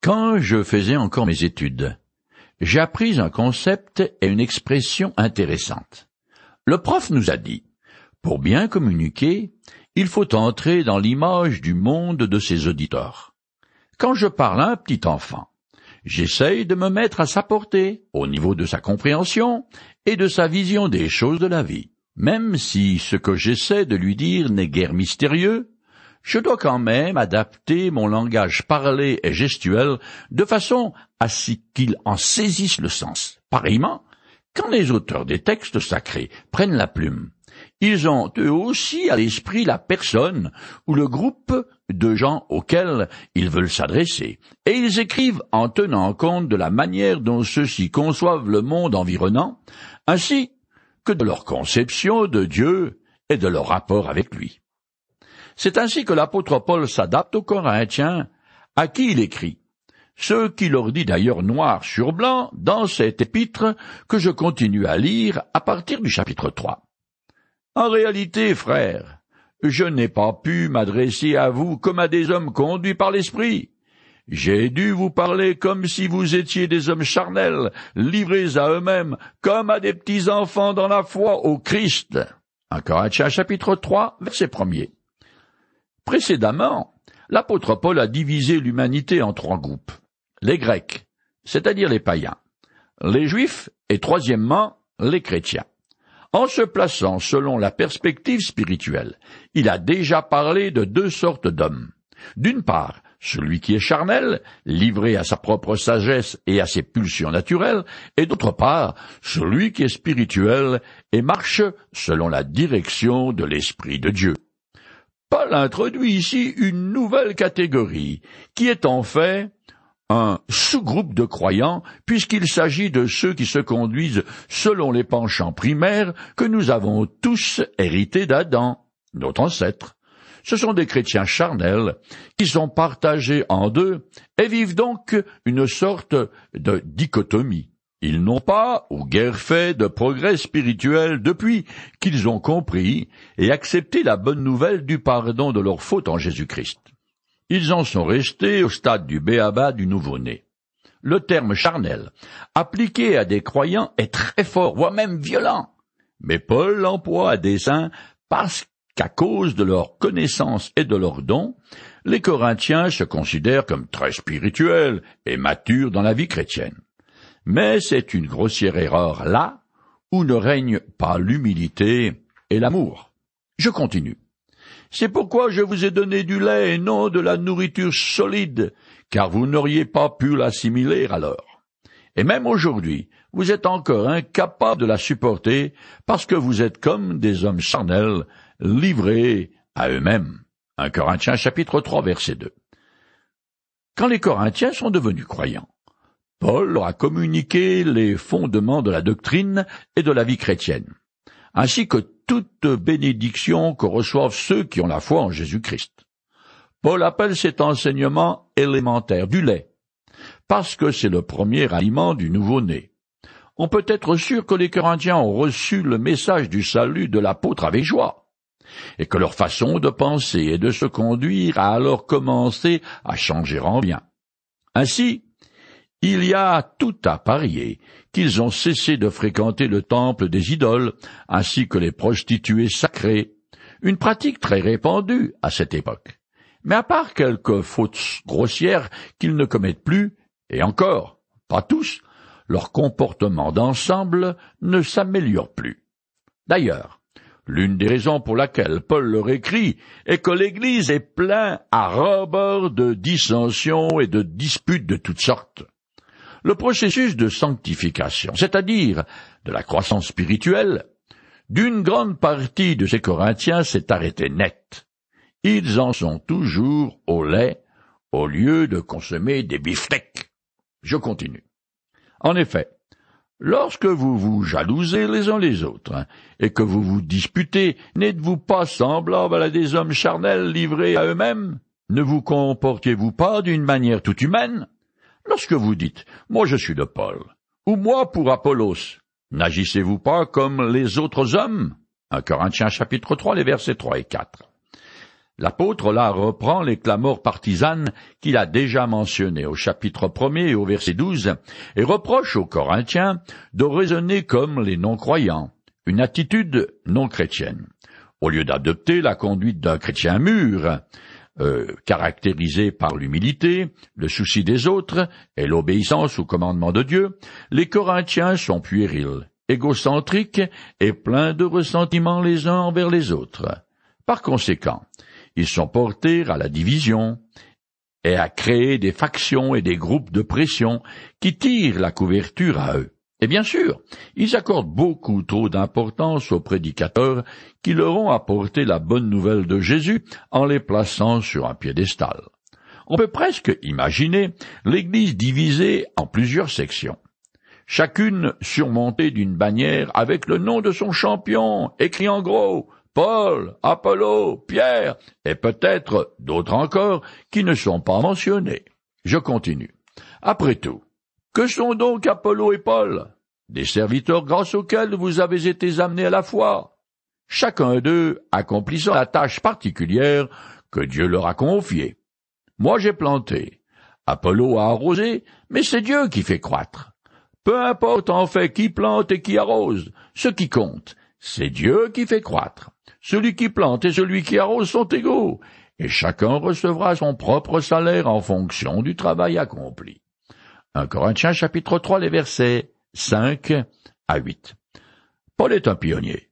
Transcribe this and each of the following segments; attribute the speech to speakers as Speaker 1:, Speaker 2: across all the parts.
Speaker 1: Quand je faisais encore mes études, j'ai appris un concept et une expression intéressante. Le prof nous a dit, pour bien communiquer, il faut entrer dans l'image du monde de ses auditeurs. Quand je parle à un petit enfant, j'essaye de me mettre à sa portée, au niveau de sa compréhension et de sa vision des choses de la vie. Même si ce que j'essaie de lui dire n'est guère mystérieux, je dois quand même adapter mon langage parlé et gestuel de façon à ce qu'il en saisisse le sens. Pareillement, quand les auteurs des textes sacrés prennent la plume, ils ont eux aussi à l'esprit la personne ou le groupe de gens auxquels ils veulent s'adresser, et ils écrivent en tenant compte de la manière dont ceux-ci conçoivent le monde environnant, ainsi que de leur conception de Dieu et de leur rapport avec lui. C'est ainsi que l'apôtre Paul s'adapte aux Corinthiens, à qui il écrit, ce qui leur dit d'ailleurs noir sur blanc dans cet épître que je continue à lire à partir du chapitre 3. En réalité, frères, je n'ai pas pu m'adresser à vous comme à des hommes conduits par l'Esprit. J'ai dû vous parler comme si vous étiez des hommes charnels, livrés à eux-mêmes, comme à des petits enfants dans la foi au Christ. Chapitre 3, verset. Précédemment, l'apôtre Paul a divisé l'humanité en trois groupes. Les Grecs, c'est-à-dire les païens, les Juifs et troisièmement les chrétiens. En se plaçant selon la perspective spirituelle, il a déjà parlé de deux sortes d'hommes. D'une part, celui qui est charnel, livré à sa propre sagesse et à ses pulsions naturelles, et d'autre part, celui qui est spirituel et marche selon la direction de l'Esprit de Dieu. Paul introduit ici une nouvelle catégorie, qui est en fait un sous-groupe de croyants, puisqu'il s'agit de ceux qui se conduisent selon les penchants primaires que nous avons tous hérités d'Adam, notre ancêtre. Ce sont des chrétiens charnels qui sont partagés en deux et vivent donc une sorte de dichotomie. Ils n'ont pas ou guère fait de progrès spirituel depuis qu'ils ont compris et accepté la bonne nouvelle du pardon de leurs fautes en Jésus-Christ. Ils en sont restés au stade du béaba du nouveau-né. Le terme charnel, appliqué à des croyants, est très fort, voire même violent. Mais Paul l'emploie à dessein parce qu'à cause de leur connaissance et de leurs dons, les Corinthiens se considèrent comme très spirituels et matures dans la vie chrétienne. Mais c'est une grossière erreur là où ne règne pas l'humilité et l'amour. Je continue. C'est pourquoi je vous ai donné du lait et non de la nourriture solide, car vous n'auriez pas pu l'assimiler alors. Et même aujourd'hui, vous êtes encore incapable de la supporter parce que vous êtes comme des hommes charnels livrés à eux-mêmes. Un Corinthiens chapitre 3 verset 2. Quand les Corinthiens sont devenus croyants, Paul leur a communiqué les fondements de la doctrine et de la vie chrétienne, ainsi que toute bénédiction que reçoivent ceux qui ont la foi en Jésus-Christ. Paul appelle cet enseignement élémentaire du lait, parce que c'est le premier aliment du nouveau-né. On peut être sûr que les Corinthiens ont reçu le message du salut de l'apôtre avec joie, et que leur façon de penser et de se conduire a alors commencé à changer en bien. Ainsi, il y a tout à parier qu'ils ont cessé de fréquenter le temple des idoles, ainsi que les prostituées sacrées, une pratique très répandue à cette époque. Mais à part quelques fautes grossières qu'ils ne commettent plus, et encore, pas tous, leur comportement d'ensemble ne s'améliore plus. D'ailleurs, l'une des raisons pour laquelle Paul leur écrit est que l'Église est pleine à rebord de dissensions et de disputes de toutes sortes le processus de sanctification, c'est-à-dire de la croissance spirituelle, d'une grande partie de ces Corinthiens s'est arrêté net. Ils en sont toujours au lait au lieu de consommer des beefsteaks. Je continue. En effet, lorsque vous vous jalousez les uns les autres, hein, et que vous vous disputez, n'êtes-vous pas semblables à des hommes charnels livrés à eux-mêmes? Ne vous comportiez-vous pas d'une manière tout humaine? Lorsque vous dites? Moi je suis de Paul, ou moi pour Apollos, n'agissez-vous pas comme les autres hommes? Un Corinthiens chapitre 3, les versets 3 et 4. L'apôtre là reprend les clameurs partisanes qu'il a déjà mentionnées au chapitre 1 et au verset 12 et reproche aux Corinthiens de raisonner comme les non-croyants, une attitude non chrétienne. Au lieu d'adopter la conduite d'un chrétien mûr, euh, par l'humilité, le souci des autres et l'obéissance au commandement de Dieu, les Corinthiens sont puérils, égocentriques et pleins de ressentiments les uns envers les autres. Par conséquent, ils sont portés à la division et à créer des factions et des groupes de pression qui tirent la couverture à eux. Et bien sûr, ils accordent beaucoup trop d'importance aux prédicateurs qui leur ont apporté la bonne nouvelle de Jésus en les plaçant sur un piédestal. On peut presque imaginer l'Église divisée en plusieurs sections, chacune surmontée d'une bannière avec le nom de son champion écrit en gros Paul, Apollo, Pierre, et peut-être d'autres encore qui ne sont pas mentionnés. Je continue. Après tout, que sont donc Apollo et Paul? Des serviteurs grâce auxquels vous avez été amenés à la foi. Chacun d'eux accomplissant la tâche particulière que Dieu leur a confiée. Moi j'ai planté. Apollo a arrosé, mais c'est Dieu qui fait croître. Peu importe en fait qui plante et qui arrose, ce qui compte, c'est Dieu qui fait croître. Celui qui plante et celui qui arrose sont égaux, et chacun recevra son propre salaire en fonction du travail accompli. 1 Corinthiens chapitre 3 les versets 5 à 8. Paul est un pionnier.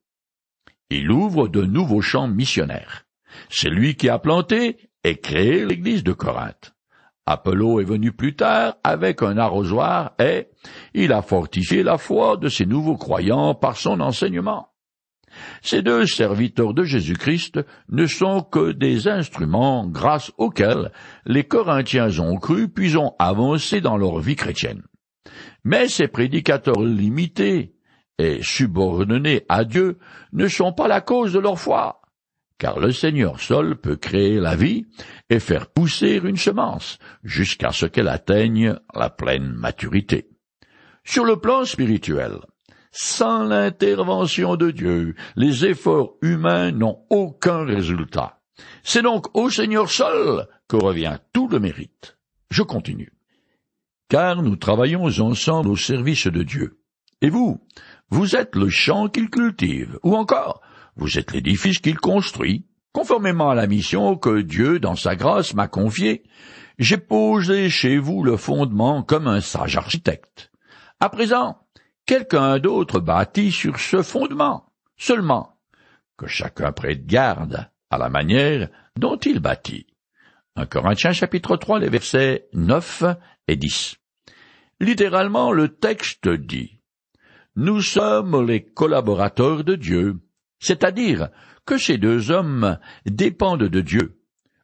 Speaker 1: Il ouvre de nouveaux champs missionnaires. C'est lui qui a planté et créé l'église de Corinthe. Apollo est venu plus tard avec un arrosoir et il a fortifié la foi de ses nouveaux croyants par son enseignement. Ces deux serviteurs de Jésus-Christ ne sont que des instruments grâce auxquels les Corinthiens ont cru puis ont avancé dans leur vie chrétienne. Mais ces prédicateurs limités et subordonnés à Dieu ne sont pas la cause de leur foi, car le Seigneur seul peut créer la vie et faire pousser une semence jusqu'à ce qu'elle atteigne la pleine maturité. Sur le plan spirituel, sans l'intervention de Dieu, les efforts humains n'ont aucun résultat. C'est donc au Seigneur seul que revient tout le mérite. Je continue. Car nous travaillons ensemble au service de Dieu. Et vous, vous êtes le champ qu'il cultive, ou encore, vous êtes l'édifice qu'il construit. Conformément à la mission que Dieu, dans sa grâce, m'a confiée, j'ai posé chez vous le fondement comme un sage architecte. À présent, quelqu'un d'autre bâtit sur ce fondement, seulement que chacun prête garde à la manière dont il bâtit. 1 Corinthiens chapitre 3 les versets 9 et 10. Littéralement, le texte dit Nous sommes les collaborateurs de Dieu, c'est-à-dire que ces deux hommes dépendent de Dieu.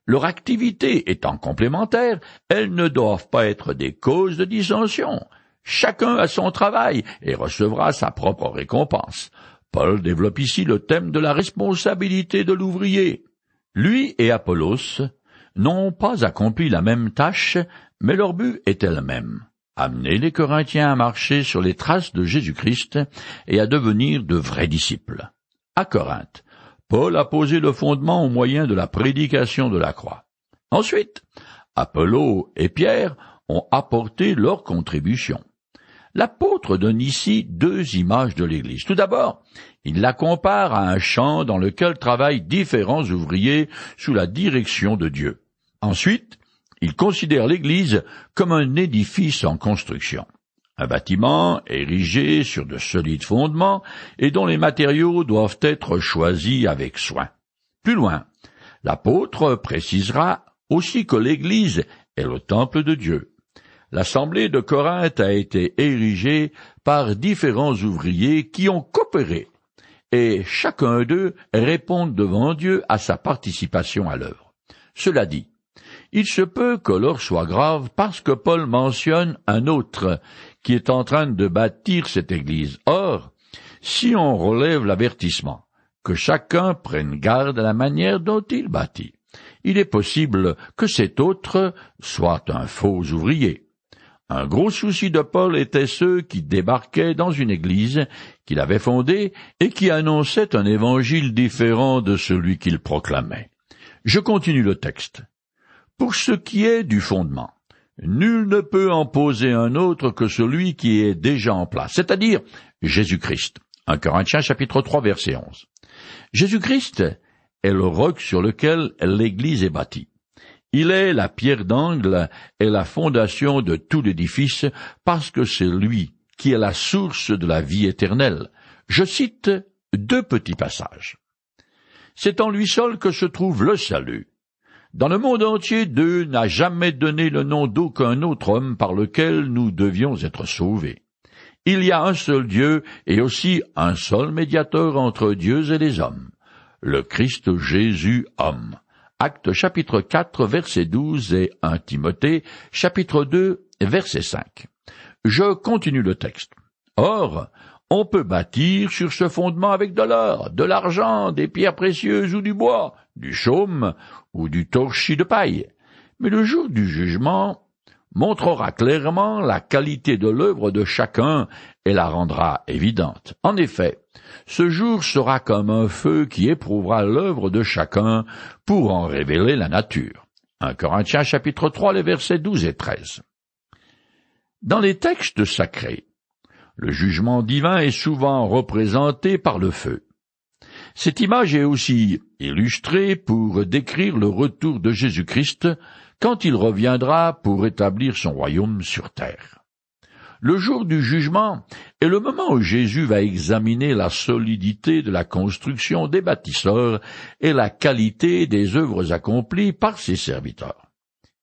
Speaker 1: Leur activité étant complémentaire, elles ne doivent pas être des causes de dissension, Chacun a son travail et recevra sa propre récompense. Paul développe ici le thème de la responsabilité de l'ouvrier. Lui et Apollos n'ont pas accompli la même tâche, mais leur but était le même. Amener les Corinthiens à marcher sur les traces de Jésus-Christ et à devenir de vrais disciples. À Corinthe, Paul a posé le fondement au moyen de la prédication de la croix. Ensuite, Apollo et Pierre ont apporté leur contribution. L'apôtre donne ici deux images de l'Église. Tout d'abord, il la compare à un champ dans lequel travaillent différents ouvriers sous la direction de Dieu. Ensuite, il considère l'Église comme un édifice en construction. Un bâtiment érigé sur de solides fondements et dont les matériaux doivent être choisis avec soin. Plus loin, l'apôtre précisera aussi que l'Église est le temple de Dieu. L'assemblée de Corinthe a été érigée par différents ouvriers qui ont coopéré, et chacun d'eux répond devant Dieu à sa participation à l'œuvre. Cela dit, il se peut que l'heure soit grave parce que Paul mentionne un autre qui est en train de bâtir cette église. Or, si on relève l'avertissement, que chacun prenne garde à la manière dont il bâtit, il est possible que cet autre soit un faux ouvrier. Un gros souci de Paul était ceux qui débarquaient dans une église qu'il avait fondée et qui annonçaient un évangile différent de celui qu'il proclamait. Je continue le texte. Pour ce qui est du fondement, nul ne peut en poser un autre que celui qui est déjà en place, c'est-à-dire Jésus-Christ. 1 Corinthiens chapitre 3 verset 11. Jésus-Christ est le roc sur lequel l'Église est bâtie. Il est la pierre d'angle et la fondation de tout l'édifice parce que c'est lui qui est la source de la vie éternelle. Je cite deux petits passages. C'est en lui seul que se trouve le salut. Dans le monde entier, Dieu n'a jamais donné le nom d'aucun autre homme par lequel nous devions être sauvés. Il y a un seul Dieu et aussi un seul médiateur entre Dieu et les hommes, le Christ Jésus homme. Acte chapitre 4 verset 12 et 1 Timothée chapitre 2 verset 5. Je continue le texte. Or, on peut bâtir sur ce fondement avec de l'or, de l'argent, des pierres précieuses ou du bois, du chaume ou du torchis de paille. Mais le jour du jugement montrera clairement la qualité de l'œuvre de chacun et la rendra évidente. En effet, ce jour sera comme un feu qui éprouvera l'œuvre de chacun pour en révéler la nature. 1 Corinthiens chapitre 3 les versets 12 et 13. Dans les textes sacrés, le jugement divin est souvent représenté par le feu. Cette image est aussi illustrée pour décrire le retour de Jésus-Christ quand il reviendra pour établir son royaume sur terre. Le jour du jugement est le moment où Jésus va examiner la solidité de la construction des bâtisseurs et la qualité des œuvres accomplies par ses serviteurs.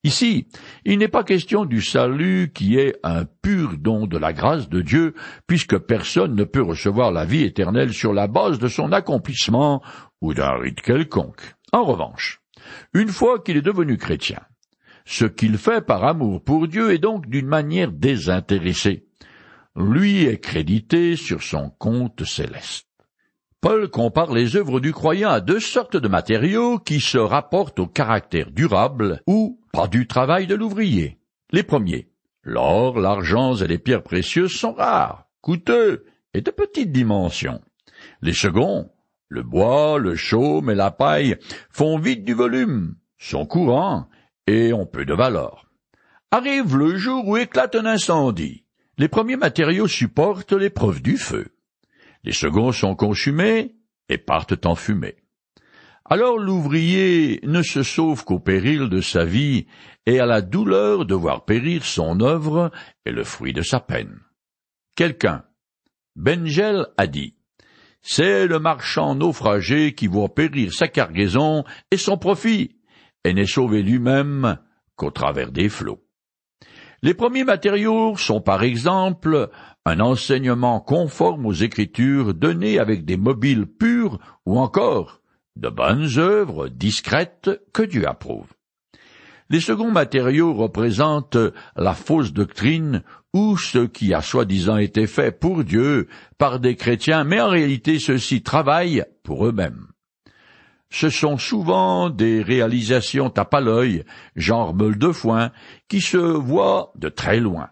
Speaker 1: Ici, il n'est pas question du salut qui est un pur don de la grâce de Dieu, puisque personne ne peut recevoir la vie éternelle sur la base de son accomplissement ou d'un rite quelconque. En revanche, une fois qu'il est devenu chrétien, ce qu'il fait par amour pour Dieu est donc d'une manière désintéressée. Lui est crédité sur son compte céleste. Paul compare les œuvres du croyant à deux sortes de matériaux qui se rapportent au caractère durable ou pas du travail de l'ouvrier. Les premiers, l'or, l'argent et les pierres précieuses sont rares, coûteux et de petite dimension. Les seconds, le bois, le chaume et la paille font vite du volume, sont courants et ont peu de valeur. Arrive le jour où éclate un incendie. Les premiers matériaux supportent l'épreuve du feu. Les seconds sont consumés et partent en fumée. Alors l'ouvrier ne se sauve qu'au péril de sa vie et à la douleur de voir périr son œuvre et le fruit de sa peine. Quelqu'un, Bengel a dit, c'est le marchand naufragé qui voit périr sa cargaison et son profit, et n'est sauvé lui-même qu'au travers des flots. Les premiers matériaux sont par exemple un enseignement conforme aux Écritures donné avec des mobiles purs ou encore de bonnes œuvres discrètes que Dieu approuve. Les seconds matériaux représentent la fausse doctrine ou ce qui a soi-disant été fait pour Dieu par des chrétiens, mais en réalité ceux-ci travaillent pour eux-mêmes ce sont souvent des réalisations tape à l'œil, genre meule de foin, qui se voient de très loin.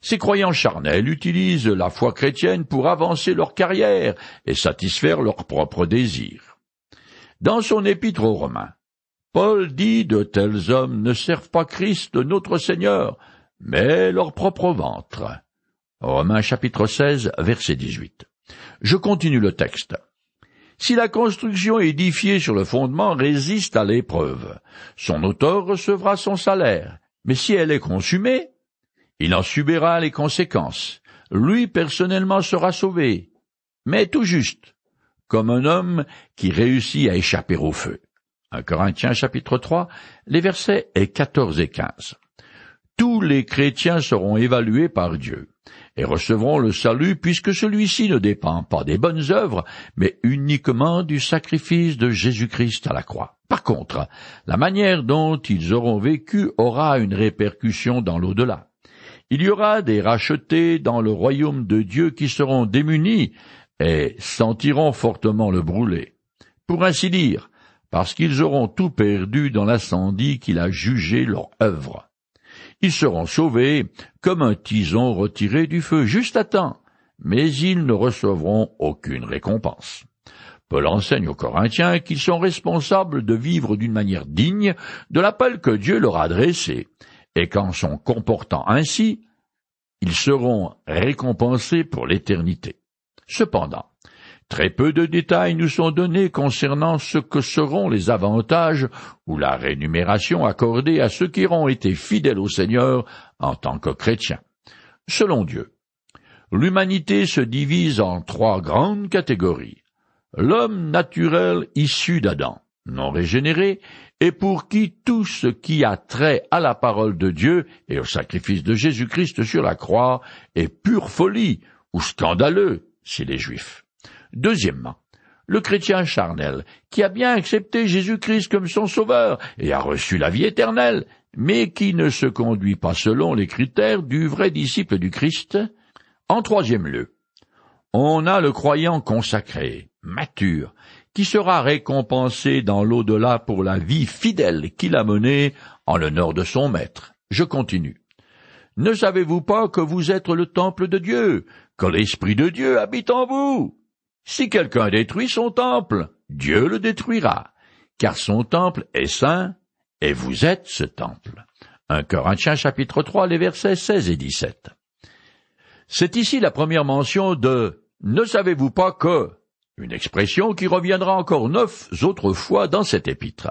Speaker 1: Ces croyants charnels utilisent la foi chrétienne pour avancer leur carrière et satisfaire leurs propres désirs. Dans son épître aux Romains, Paul dit de tels hommes ne servent pas Christ notre Seigneur, mais leur propre ventre. Romains chapitre 16 verset 18. Je continue le texte. Si la construction édifiée sur le fondement résiste à l'épreuve, son auteur recevra son salaire, mais si elle est consumée, il en subira les conséquences. Lui personnellement sera sauvé, mais tout juste, comme un homme qui réussit à échapper au feu. 1 Corinthiens chapitre 3, les versets 14 et 15. Tous les chrétiens seront évalués par Dieu et recevront le salut puisque celui-ci ne dépend pas des bonnes œuvres, mais uniquement du sacrifice de Jésus-Christ à la croix. Par contre, la manière dont ils auront vécu aura une répercussion dans l'au-delà. Il y aura des rachetés dans le royaume de Dieu qui seront démunis et sentiront fortement le brûler. Pour ainsi dire, parce qu'ils auront tout perdu dans l'incendie qu'il a jugé leur œuvre. Ils seront sauvés comme un tison retiré du feu juste à temps, mais ils ne recevront aucune récompense. Paul enseigne aux Corinthiens qu'ils sont responsables de vivre d'une manière digne de l'appel que Dieu leur a adressé, et qu'en s'en comportant ainsi, ils seront récompensés pour l'éternité. Cependant, très peu de détails nous sont donnés concernant ce que seront les avantages ou la rémunération accordée à ceux qui auront été fidèles au Seigneur en tant que chrétiens. Selon Dieu, l'humanité se divise en trois grandes catégories. L'homme naturel issu d'Adam, non régénéré, et pour qui tout ce qui a trait à la parole de Dieu et au sacrifice de Jésus-Christ sur la croix est pure folie ou scandaleux chez les Juifs. Deuxièmement, le chrétien charnel, qui a bien accepté Jésus-Christ comme son sauveur et a reçu la vie éternelle, mais qui ne se conduit pas selon les critères du vrai disciple du Christ. En troisième lieu, on a le croyant consacré, mature, qui sera récompensé dans l'au-delà pour la vie fidèle qu'il a menée en l'honneur de son maître. Je continue. Ne savez-vous pas que vous êtes le temple de Dieu, que l'Esprit de Dieu habite en vous? Si quelqu'un détruit son temple, Dieu le détruira, car son temple est saint, et vous êtes ce temple. 1 Corinthiens chapitre 3, les versets 16 et 17. C'est ici la première mention de Ne savez-vous pas que une expression qui reviendra encore neuf autres fois dans cet épître.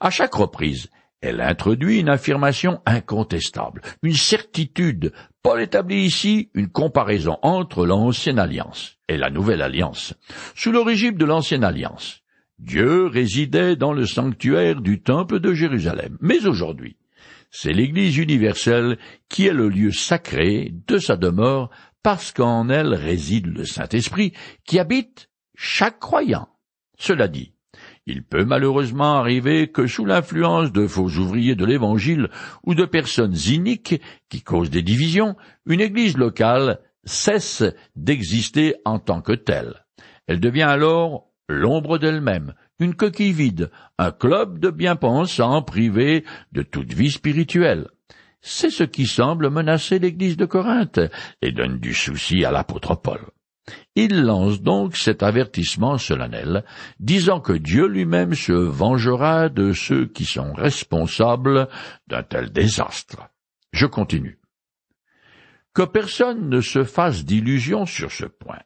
Speaker 1: À chaque reprise, elle introduit une affirmation incontestable, une certitude. Paul établit ici une comparaison entre l'ancienne alliance et la nouvelle alliance. Sous le régime de l'ancienne alliance, Dieu résidait dans le sanctuaire du temple de Jérusalem. Mais aujourd'hui, c'est l'Église universelle qui est le lieu sacré de sa demeure parce qu'en elle réside le Saint-Esprit qui habite chaque croyant. Cela dit, il peut malheureusement arriver que sous l'influence de faux ouvriers de l'Évangile ou de personnes iniques qui causent des divisions, une Église locale cesse d'exister en tant que telle. Elle devient alors l'ombre d'elle-même, une coquille vide, un club de bien-pensants privés de toute vie spirituelle. C'est ce qui semble menacer l'Église de Corinthe et donne du souci à l'apôtre Paul. Il lance donc cet avertissement solennel, disant que Dieu lui-même se vengera de ceux qui sont responsables d'un tel désastre. Je continue. Que personne ne se fasse d'illusions sur ce point.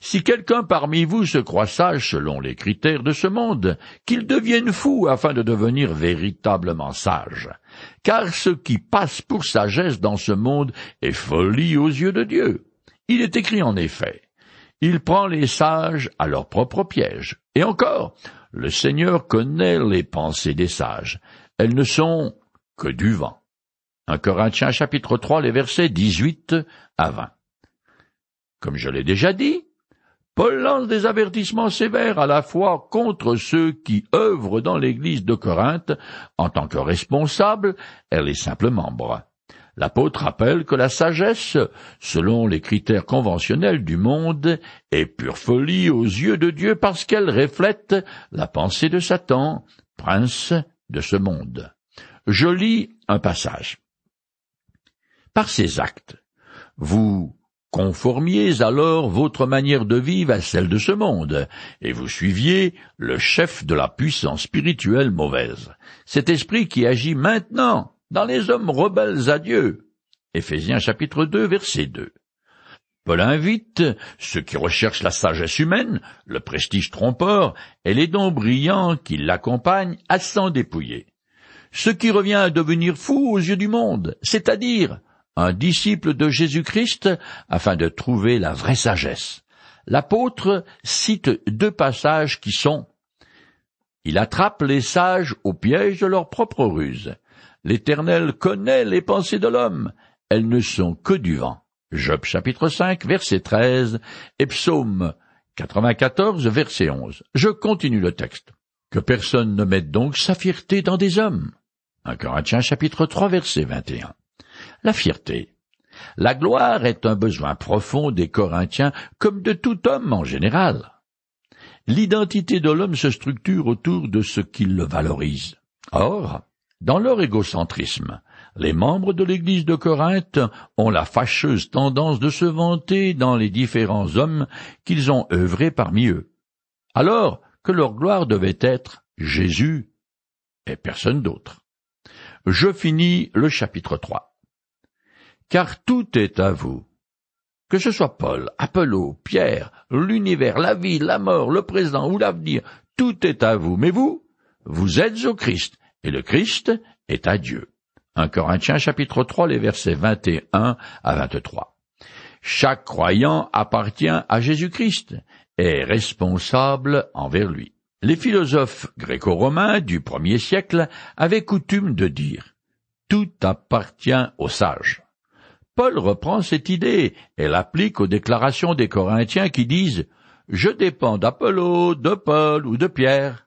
Speaker 1: Si quelqu'un parmi vous se croit sage selon les critères de ce monde, qu'il devienne fou afin de devenir véritablement sage. Car ce qui passe pour sagesse dans ce monde est folie aux yeux de Dieu. Il est écrit en effet, il prend les sages à leur propre piège. Et encore, le Seigneur connaît les pensées des sages. Elles ne sont que du vent. Un Corinthiens chapitre 3, les versets 18 à 20. Comme je l'ai déjà dit, Paul lance des avertissements sévères à la fois contre ceux qui œuvrent dans l'église de Corinthe en tant que responsables et les simples membres. L'apôtre rappelle que la sagesse, selon les critères conventionnels du monde, est pure folie aux yeux de Dieu parce qu'elle reflète la pensée de Satan, prince de ce monde. Je lis un passage. Par ces actes, vous conformiez alors votre manière de vivre à celle de ce monde, et vous suiviez le chef de la puissance spirituelle mauvaise, cet esprit qui agit maintenant dans les hommes rebelles à Dieu. Éphésiens chapitre 2 verset 2. Paul invite ceux qui recherchent la sagesse humaine, le prestige trompeur et les dons brillants qui l'accompagnent à s'en dépouiller. Ce qui revient à devenir fou aux yeux du monde, c'est-à-dire un disciple de Jésus-Christ afin de trouver la vraie sagesse. L'apôtre cite deux passages qui sont Il attrape les sages au piège de leur propre ruse L'Éternel connaît les pensées de l'homme, elles ne sont que du vent. Job chapitre 5 verset 13 et psaume 94 verset 11. Je continue le texte. Que personne ne mette donc sa fierté dans des hommes. 1 Corinthiens chapitre 3 verset 21. La fierté. La gloire est un besoin profond des Corinthiens comme de tout homme en général. L'identité de l'homme se structure autour de ce qui le valorise. Or, dans leur égocentrisme, les membres de l'Église de Corinthe ont la fâcheuse tendance de se vanter dans les différents hommes qu'ils ont œuvrés parmi eux. alors que leur gloire devait être Jésus et personne d'autre. Je finis le chapitre 3. Car tout est à vous. Que ce soit Paul, Apollo, Pierre, l'univers, la vie, la mort, le présent ou l'avenir, tout est à vous. Mais vous, vous êtes au Christ, et le Christ est à Dieu. 1 Corinthiens chapitre 3, les versets 21 à 23. Chaque croyant appartient à Jésus-Christ, est responsable envers lui. Les philosophes gréco-romains du premier siècle avaient coutume de dire Tout appartient aux sages. Paul reprend cette idée et l'applique aux déclarations des Corinthiens qui disent Je dépends d'Apollo, de Paul ou de Pierre.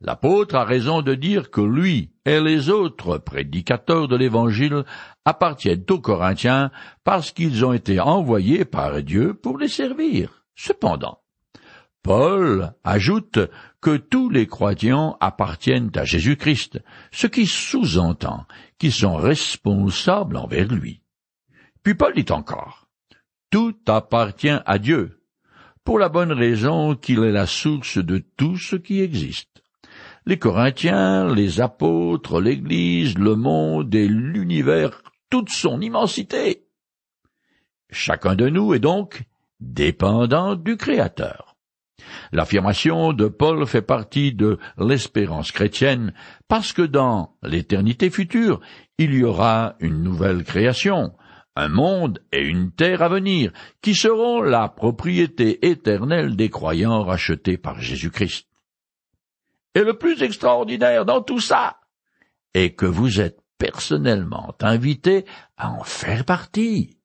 Speaker 1: L'apôtre a raison de dire que lui et les autres prédicateurs de l'Évangile appartiennent aux Corinthiens parce qu'ils ont été envoyés par Dieu pour les servir. Cependant, Paul ajoute que tous les croyants appartiennent à Jésus-Christ, ce qui sous-entend qu'ils sont responsables envers lui. Puis Paul dit encore, Tout appartient à Dieu, pour la bonne raison qu'il est la source de tout ce qui existe. Les Corinthiens, les apôtres, l'Église, le monde et l'univers, toute son immensité. Chacun de nous est donc dépendant du Créateur. L'affirmation de Paul fait partie de l'espérance chrétienne parce que dans l'éternité future, il y aura une nouvelle création, un monde et une terre à venir, qui seront la propriété éternelle des croyants rachetés par Jésus-Christ. Et le plus extraordinaire dans tout ça est que vous êtes personnellement invité à en faire partie.